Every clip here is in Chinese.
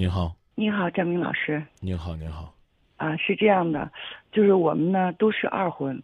你好，你好，张明老师。你好，你好。啊，是这样的，就是我们呢都是二婚，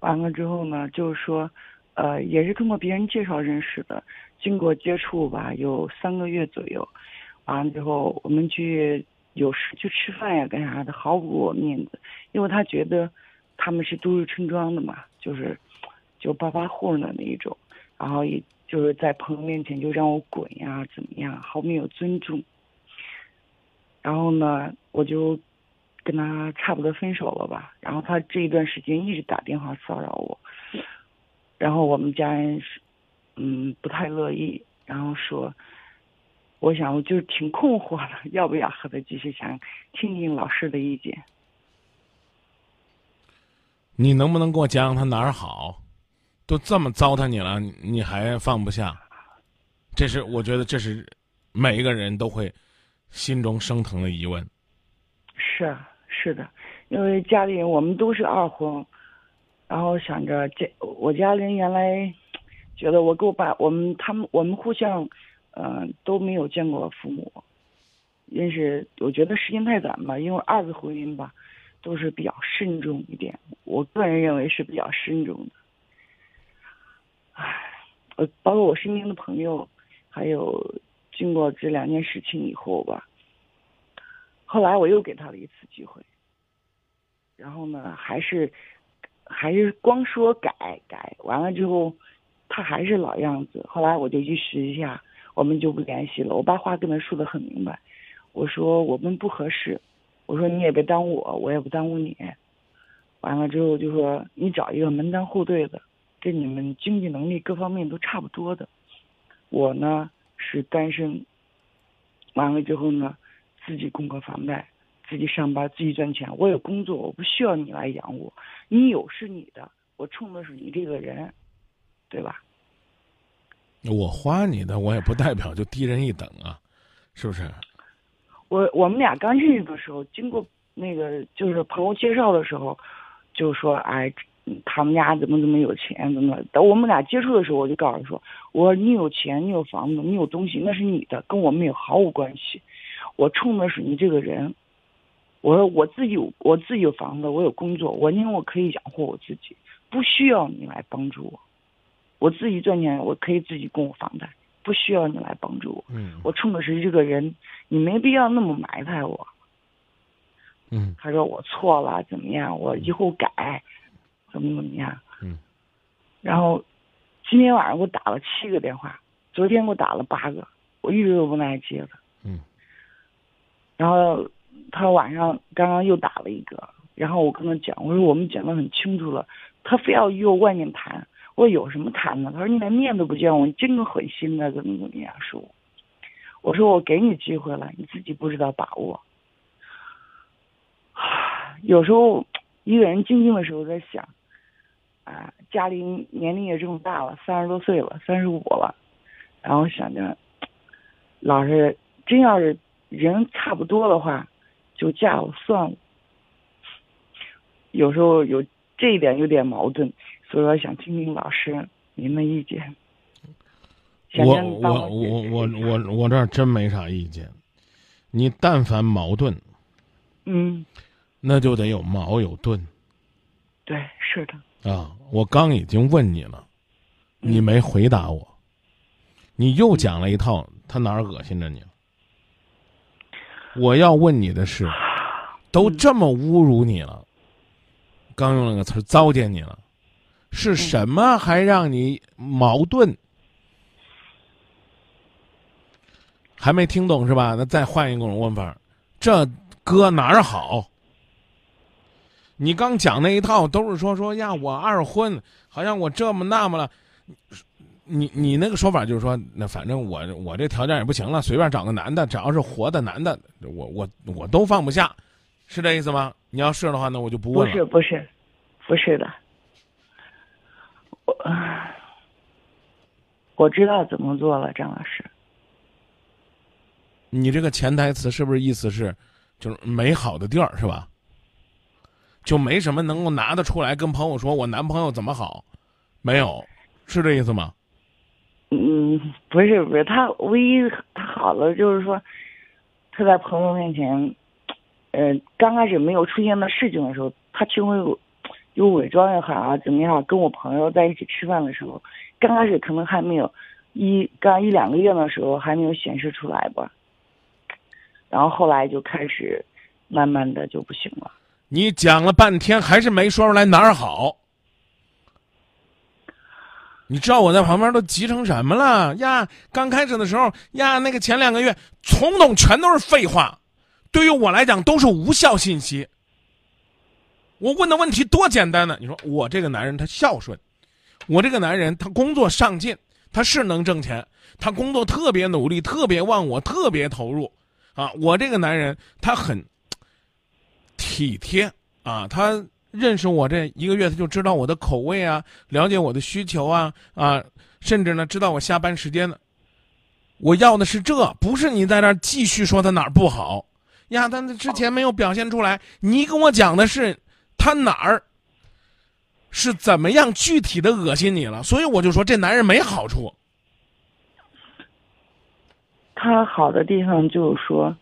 完了之后呢，就是说，呃，也是通过别人介绍认识的，经过接触吧，有三个月左右，完了之后我们去有时去吃饭呀，干啥的，毫不给我面子，因为他觉得他们是都市村庄的嘛，就是就暴发户的那一种，然后也就是在朋友面前就让我滚呀，怎么样，毫没有尊重。然后呢，我就。跟他差不多分手了吧，然后他这一段时间一直打电话骚扰我，然后我们家人是，嗯，不太乐意，然后说，我想我就挺困惑的，要不要和他继续？想听听老师的意见。你能不能给我讲讲他哪儿好？都这么糟蹋你了，你还放不下？这是我觉得这是每一个人都会心中升腾的疑问。是啊。是的，因为家里人我们都是二婚，然后想着这我家人原来觉得我跟我爸我们他们我们互相嗯都没有见过父母，认识我觉得时间太短吧，因为二次婚姻吧都是比较慎重一点，我个人认为是比较慎重的。唉，呃，包括我身边的朋友，还有经过这两件事情以后吧。后来我又给他了一次机会，然后呢，还是还是光说改改完了之后，他还是老样子。后来我就意识一下，我们就不联系了。我把话跟他说的很明白，我说我们不合适，我说你也别耽误我，我也不耽误你。完了之后就说你找一个门当户对的，跟你们经济能力各方面都差不多的。我呢是单身，完了之后呢。自己供个房贷，自己上班，自己赚钱。我有工作，我不需要你来养我。你有是你的，我冲的是你这个人，对吧？我花你的，我也不代表就低人一等啊，是不是？我我们俩刚认识的时候，经过那个就是朋友介绍的时候，就说哎，他们家怎么怎么有钱，怎么？等我们俩接触的时候，我就告诉他说，我说你有钱，你有房子，你有东西，那是你的，跟我们有毫无关系。我冲的是你这个人，我说 我自己有我自己有房子，我有工作，我因为我可以养活我自己，不需要你来帮助我，我自己赚钱，我可以自己供我房贷，不需要你来帮助我。嗯，我冲的是这个人，你没必要那么埋汰我。嗯，他说我错了，怎么样？我以后改，怎么怎么样？嗯，然后今天晚上给我打了七个电话，昨天给我打了八个，我一直都不耐接的。嗯。然后他晚上刚刚又打了一个，然后我跟他讲，我说我们讲的很清楚了，他非要约我外面谈，我说有什么谈的？他说你连面都不见我，你真的狠心的，怎么怎么样说？我说我给你机会了，你自己不知道把握。有时候一个人静静的时候在想，啊，家里年龄也这么大了，三十多岁了，三十五了，然后想着，老是真要是。人差不多的话，就嫁了算了。有时候有这一点有点矛盾，所以说想听听老师您的意见。我我我我我我这儿真没啥意见。你但凡矛盾，嗯，那就得有矛有盾。对，是的。啊，我刚已经问你了，你没回答我，你又讲了一套，他哪儿恶心着你了？我要问你的是，都这么侮辱你了，刚用了个词儿糟践你了，是什么还让你矛盾？还没听懂是吧？那再换一种问法，这搁哪儿好？你刚讲那一套都是说说呀，我二婚，好像我这么那么了。你你那个说法就是说，那反正我我这条件也不行了，随便找个男的，只要是活的男的，我我我都放不下，是这意思吗？你要是的话，那我就不问了。不是不是，不是的，我我知道怎么做了，张老师。你这个潜台词是不是意思是，就是美好的地儿是吧？就没什么能够拿得出来跟朋友说我男朋友怎么好，没有，是这意思吗？嗯，不是不是，他唯一他好了就是说，他在朋友面前，呃，刚开始没有出现的事情的时候，他就会有伪装也好啊，怎么样？跟我朋友在一起吃饭的时候，刚开始可能还没有一刚一两个月的时候还没有显示出来吧，然后后来就开始慢慢的就不行了。你讲了半天，还是没说出来哪儿好。你知道我在旁边都急成什么了呀？刚开始的时候呀，那个前两个月，统统全都是废话，对于我来讲都是无效信息。我问的问题多简单呢？你说我这个男人他孝顺，我这个男人他工作上进，他是能挣钱，他工作特别努力，特别忘我，特别投入，啊，我这个男人他很体贴啊，他。认识我这一个月，他就知道我的口味啊，了解我的需求啊啊，甚至呢知道我下班时间呢。我要的是这，不是你在那儿继续说他哪儿不好呀？他之前没有表现出来，你跟我讲的是他哪儿是怎么样具体的恶心你了？所以我就说这男人没好处。他好的地方就是说，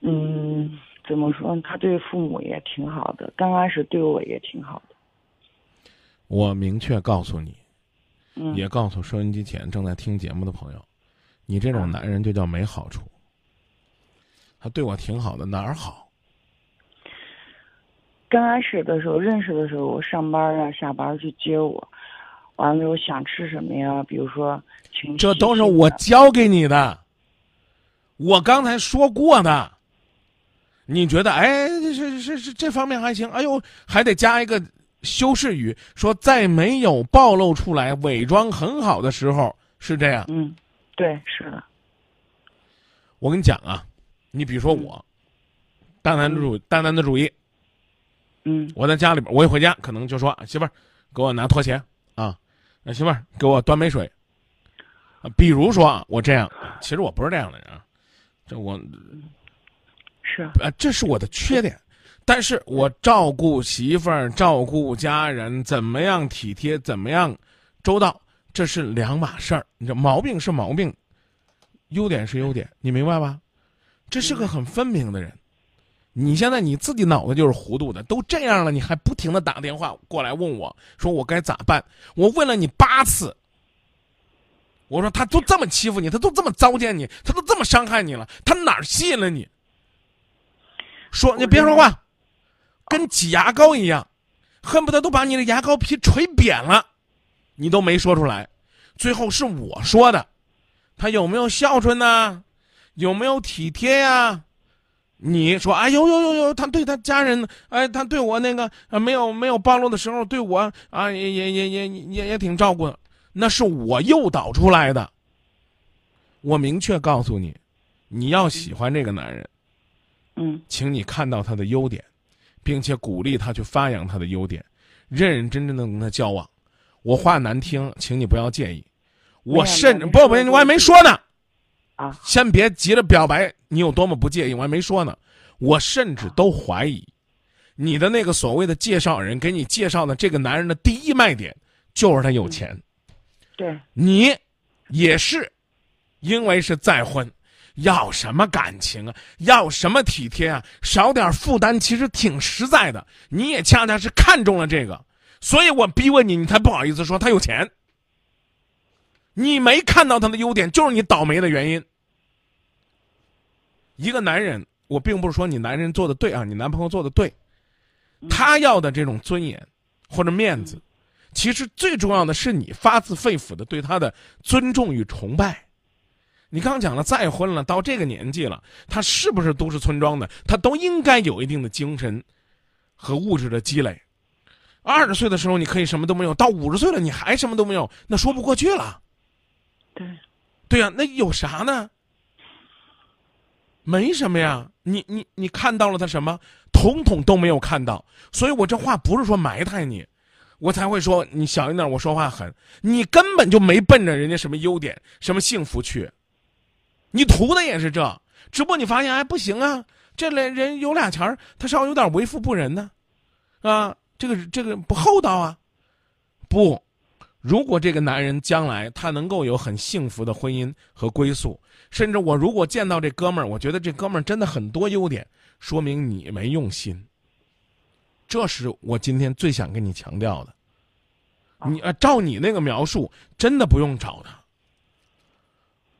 嗯。怎么说？他对父母也挺好的，刚开始对我也挺好的。我明确告诉你，嗯，也告诉收音机前正在听节目的朋友，你这种男人就叫没好处。他对我挺好的，哪儿好？刚开始的时候认识的时候，我上班啊、下班去接我，完了之后想吃什么呀？比如说，这都是我教给你的，我刚才说过的。你觉得哎，这这这这方面还行？哎呦，还得加一个修饰语，说在没有暴露出来、伪装很好的时候是这样。嗯，对，是的。我跟你讲啊，你比如说我，大男子主大男子主义。嗯。我在家里边，我一回家可能就说媳妇儿，给我拿拖鞋啊，那媳妇儿给我端杯水。啊，比如说啊，我这样，其实我不是这样的人啊，这我。是啊，这是我的缺点，但是我照顾媳妇儿、照顾家人，怎么样体贴，怎么样周到，这是两码事儿。你这毛病是毛病，优点是优点，你明白吧？这是个很分明的人。你现在你自己脑子就是糊涂的，都这样了，你还不停的打电话过来问我，说我该咋办？我问了你八次，我说他都这么欺负你，他都这么糟践你，他都这么伤害你了，他哪儿吸引了你？说你别说话，跟挤牙膏一样，恨不得都把你的牙膏皮捶扁了，你都没说出来。最后是我说的，他有没有孝顺呢？有没有体贴呀？你说哎呦呦呦呦，他对他家人，哎，他对我那个啊没有没有暴露的时候，对我啊也也也也也也挺照顾的，那是我诱导出来的。我明确告诉你，你要喜欢这个男人。嗯，请你看到他的优点，并且鼓励他去发扬他的优点，认认真真的跟他交往。我话难听，请你不要介意。我甚至不不，我还没说呢。啊，先别急着表白，你有多么不介意，我还没说呢。我甚至都怀疑，你的那个所谓的介绍人给你介绍的这个男人的第一卖点就是他有钱。对，你也是，因为是再婚。要什么感情啊？要什么体贴啊？少点负担其实挺实在的。你也恰恰是看中了这个，所以我逼问你，你才不好意思说他有钱。你没看到他的优点，就是你倒霉的原因。一个男人，我并不是说你男人做的对啊，你男朋友做的对，他要的这种尊严或者面子，其实最重要的是你发自肺腑的对他的尊重与崇拜。你刚讲了再婚了，到这个年纪了，他是不是都市村庄的？他都应该有一定的精神和物质的积累。二十岁的时候你可以什么都没有，到五十岁了你还什么都没有，那说不过去了。对，对呀，那有啥呢？没什么呀。你你你看到了他什么？统统都没有看到。所以我这话不是说埋汰你，我才会说你小心点，我说话狠。你根本就没奔着人家什么优点、什么幸福去。你图的也是这，只不过你发现哎不行啊，这类人有俩钱儿，他稍微有点为富不仁呢，啊，这个这个不厚道啊。不，如果这个男人将来他能够有很幸福的婚姻和归宿，甚至我如果见到这哥们儿，我觉得这哥们儿真的很多优点，说明你没用心。这是我今天最想跟你强调的。你啊，照你那个描述，真的不用找他。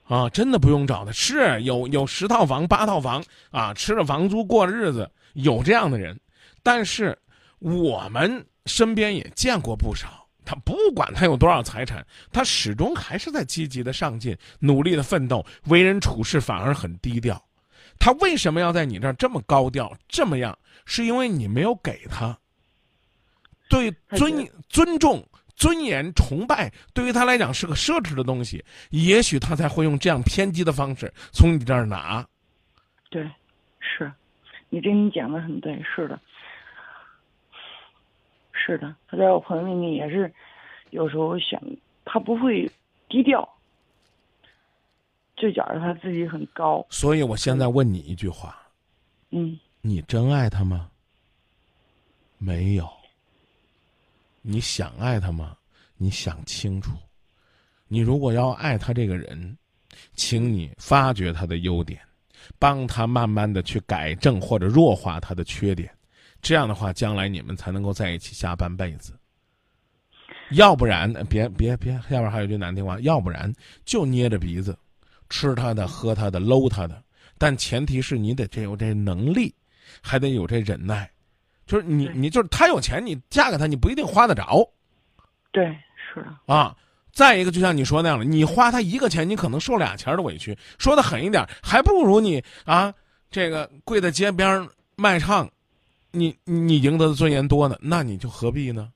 啊，真的不用找的，是有有十套房、八套房啊，吃着房租过日子，有这样的人。但是我们身边也见过不少。他不管他有多少财产，他始终还是在积极的上进，努力的奋斗，为人处事反而很低调。他为什么要在你这儿这么高调，这么样？是因为你没有给他对尊尊重、尊严、崇拜，对于他来讲是个奢侈的东西。也许他才会用这样偏激的方式从你这儿拿。对，是，你这你讲的很对，是的。是的，他在我朋友面前也是，有时候想他不会低调，就觉得他自己很高。所以我现在问你一句话，嗯，你真爱他吗？没有。你想爱他吗？你想清楚。你如果要爱他这个人，请你发掘他的优点，帮他慢慢的去改正或者弱化他的缺点。这样的话，将来你们才能够在一起下半辈子。要不然，别别别，下边还有句难听话，要不然就捏着鼻子，吃他的，喝他的，搂他的。但前提是你得这有这能力，还得有这忍耐。就是你你就是他有钱，你嫁给他，你不一定花得着。对，是的。啊，再一个，就像你说那样的，你花他一个钱，你可能受俩钱的委屈。说的狠一点，还不如你啊，这个跪在街边卖唱。你你赢得的尊严多呢，那你就何必呢？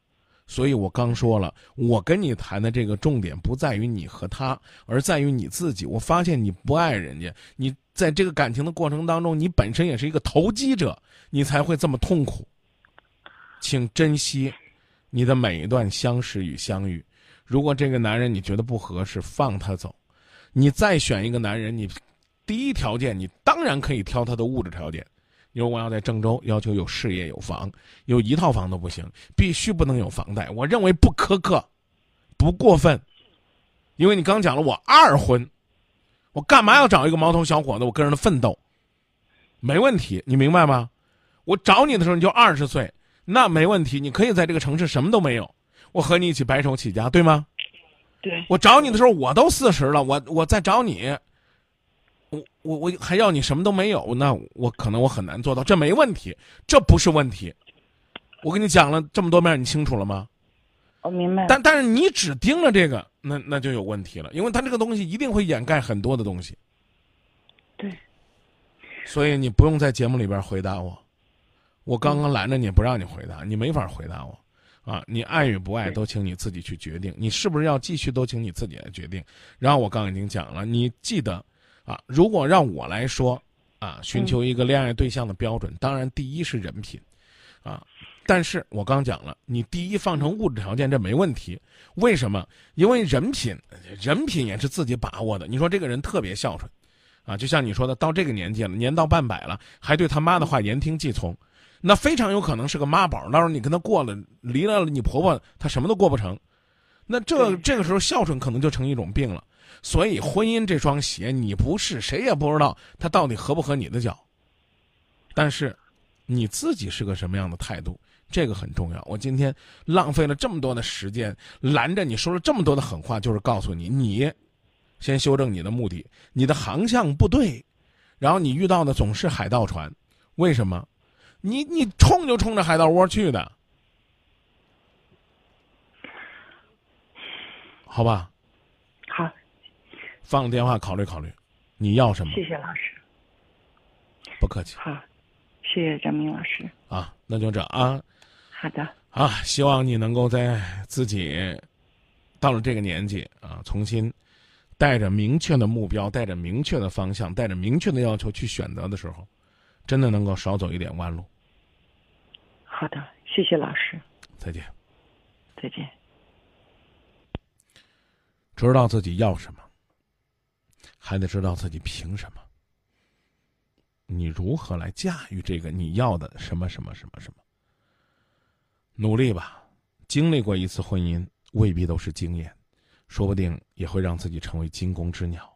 所以我刚说了，我跟你谈的这个重点不在于你和他，而在于你自己。我发现你不爱人家，你在这个感情的过程当中，你本身也是一个投机者，你才会这么痛苦。请珍惜你的每一段相识与相遇。如果这个男人你觉得不合适，放他走。你再选一个男人，你第一条件，你当然可以挑他的物质条件。如果要在郑州，要求有事业有房，有一套房都不行，必须不能有房贷。我认为不苛刻，不过分，因为你刚讲了我二婚，我干嘛要找一个毛头小伙子？我个人的奋斗，没问题，你明白吗？我找你的时候你就二十岁，那没问题，你可以在这个城市什么都没有，我和你一起白手起家，对吗？对。我找你的时候我都四十了，我我再找你。我我我还要你什么都没有，那我可能我很难做到，这没问题，这不是问题。我跟你讲了这么多遍，你清楚了吗？我明白。但但是你只盯着这个，那那就有问题了，因为他这个东西一定会掩盖很多的东西。对。所以你不用在节目里边回答我，我刚刚拦着你不让你回答，你没法回答我，啊，你爱与不爱都请你自己去决定，你是不是要继续都请你自己来决定。然后我刚已经讲了，你记得。啊，如果让我来说，啊，寻求一个恋爱对象的标准，当然第一是人品，啊，但是我刚讲了，你第一放成物质条件这没问题，为什么？因为人品，人品也是自己把握的。你说这个人特别孝顺，啊，就像你说的，到这个年纪了，年到半百了，还对他妈的话言听计从，那非常有可能是个妈宝。到时候你跟他过了，离了你婆婆，他什么都过不成，那这这个时候孝顺可能就成一种病了。所以，婚姻这双鞋，你不是，谁也不知道它到底合不合你的脚。但是，你自己是个什么样的态度，这个很重要。我今天浪费了这么多的时间，拦着你说了这么多的狠话，就是告诉你，你先修正你的目的，你的航向不对，然后你遇到的总是海盗船，为什么？你你冲就冲着海盗窝去的，好吧？好放电话，考虑考虑，你要什么？谢谢老师，不客气。好，谢谢张明老师。啊，那就这啊。好的。啊，希望你能够在自己到了这个年纪啊，重新带着明确的目标，带着明确的方向，带着明确的要求去选择的时候，真的能够少走一点弯路。好的，谢谢老师。再见。再见。知道自己要什么。还得知道自己凭什么，你如何来驾驭这个你要的什么什么什么什么？努力吧，经历过一次婚姻未必都是经验，说不定也会让自己成为惊弓之鸟。